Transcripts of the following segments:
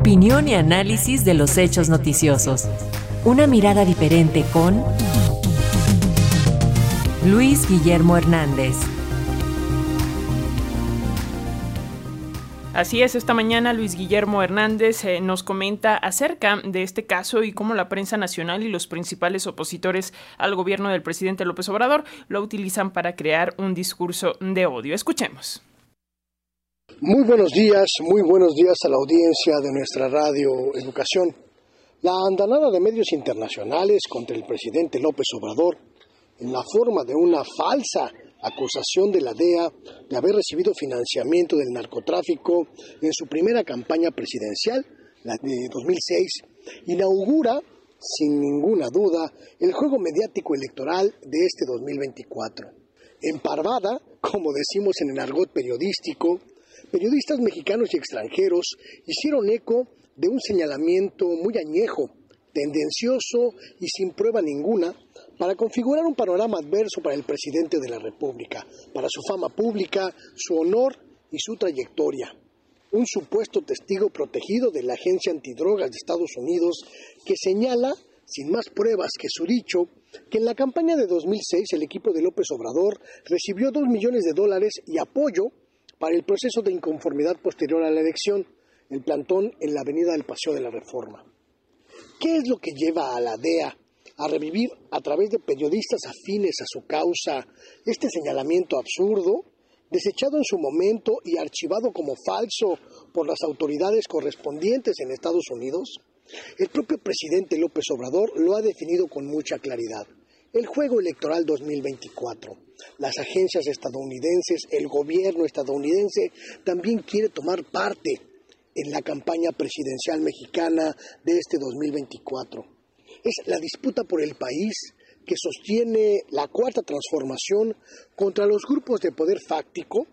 Opinión y análisis de los hechos noticiosos. Una mirada diferente con Luis Guillermo Hernández. Así es, esta mañana Luis Guillermo Hernández eh, nos comenta acerca de este caso y cómo la prensa nacional y los principales opositores al gobierno del presidente López Obrador lo utilizan para crear un discurso de odio. Escuchemos. Muy buenos días, muy buenos días a la audiencia de nuestra radio Educación. La andanada de medios internacionales contra el presidente López Obrador en la forma de una falsa acusación de la DEA de haber recibido financiamiento del narcotráfico en su primera campaña presidencial, la de 2006, inaugura, sin ninguna duda, el juego mediático electoral de este 2024. Emparvada, como decimos en el argot periodístico, periodistas mexicanos y extranjeros hicieron eco de un señalamiento muy añejo, tendencioso y sin prueba ninguna para configurar un panorama adverso para el presidente de la República, para su fama pública, su honor y su trayectoria. Un supuesto testigo protegido de la Agencia Antidrogas de Estados Unidos que señala, sin más pruebas que su dicho, que en la campaña de 2006 el equipo de López Obrador recibió dos millones de dólares y apoyo para el proceso de inconformidad posterior a la elección, el plantón en la avenida del Paseo de la Reforma. ¿Qué es lo que lleva a la DEA a revivir a través de periodistas afines a su causa este señalamiento absurdo, desechado en su momento y archivado como falso por las autoridades correspondientes en Estados Unidos? El propio presidente López Obrador lo ha definido con mucha claridad. El juego electoral 2024. Las agencias estadounidenses, el gobierno estadounidense también quiere tomar parte en la campaña presidencial mexicana de este 2024 es la disputa por el país que sostiene la cuarta transformación contra los grupos de poder fáctico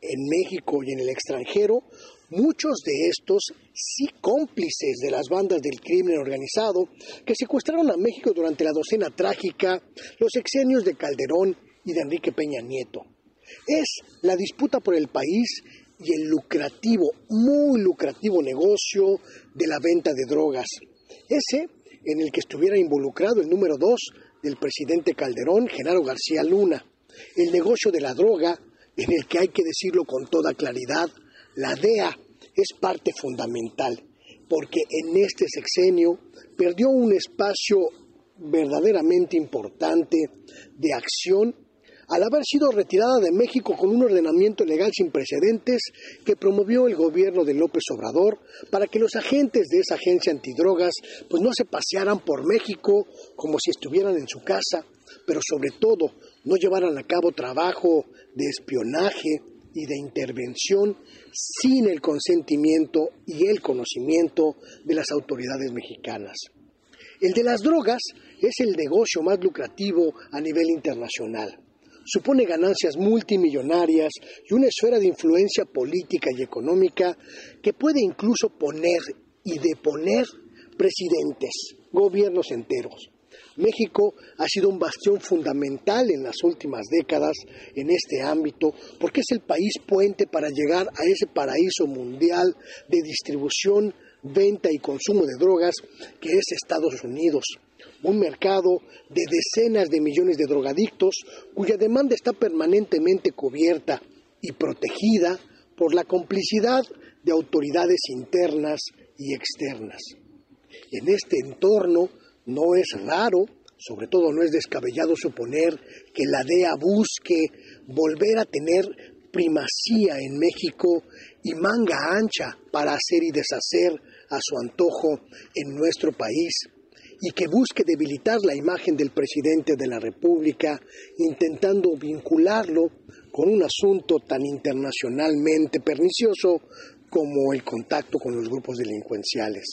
en México y en el extranjero, muchos de estos sí cómplices de las bandas del crimen organizado que secuestraron a México durante la docena trágica, los exenios de Calderón y de Enrique Peña Nieto. Es la disputa por el país y el lucrativo, muy lucrativo negocio de la venta de drogas. Ese en el que estuviera involucrado el número dos del presidente Calderón, Genaro García Luna. El negocio de la droga, en el que hay que decirlo con toda claridad, la DEA es parte fundamental, porque en este sexenio perdió un espacio verdaderamente importante de acción al haber sido retirada de México con un ordenamiento legal sin precedentes que promovió el gobierno de López Obrador para que los agentes de esa agencia antidrogas pues no se pasearan por México como si estuvieran en su casa, pero sobre todo no llevaran a cabo trabajo de espionaje y de intervención sin el consentimiento y el conocimiento de las autoridades mexicanas. El de las drogas es el negocio más lucrativo a nivel internacional supone ganancias multimillonarias y una esfera de influencia política y económica que puede incluso poner y deponer presidentes, gobiernos enteros. México ha sido un bastión fundamental en las últimas décadas en este ámbito porque es el país puente para llegar a ese paraíso mundial de distribución, venta y consumo de drogas que es Estados Unidos un mercado de decenas de millones de drogadictos cuya demanda está permanentemente cubierta y protegida por la complicidad de autoridades internas y externas. En este entorno no es raro, sobre todo no es descabellado suponer que la DEA busque volver a tener primacía en México y manga ancha para hacer y deshacer a su antojo en nuestro país y que busque debilitar la imagen del presidente de la República, intentando vincularlo con un asunto tan internacionalmente pernicioso como el contacto con los grupos delincuenciales.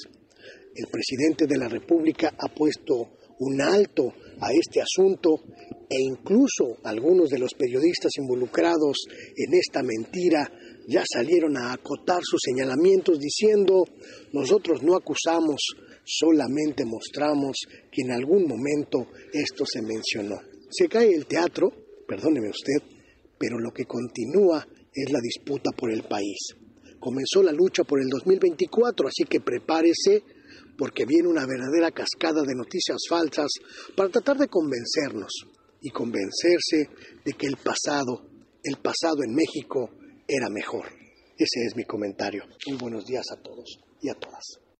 El presidente de la República ha puesto un alto a este asunto e incluso algunos de los periodistas involucrados en esta mentira ya salieron a acotar sus señalamientos diciendo nosotros no acusamos, solamente mostramos que en algún momento esto se mencionó. Se cae el teatro, perdóneme usted, pero lo que continúa es la disputa por el país. comenzó la lucha por el 2024, así que prepárese porque viene una verdadera cascada de noticias falsas para tratar de convencernos y convencerse de que el pasado, el pasado en México era mejor. Ese es mi comentario. Muy buenos días a todos y a todas.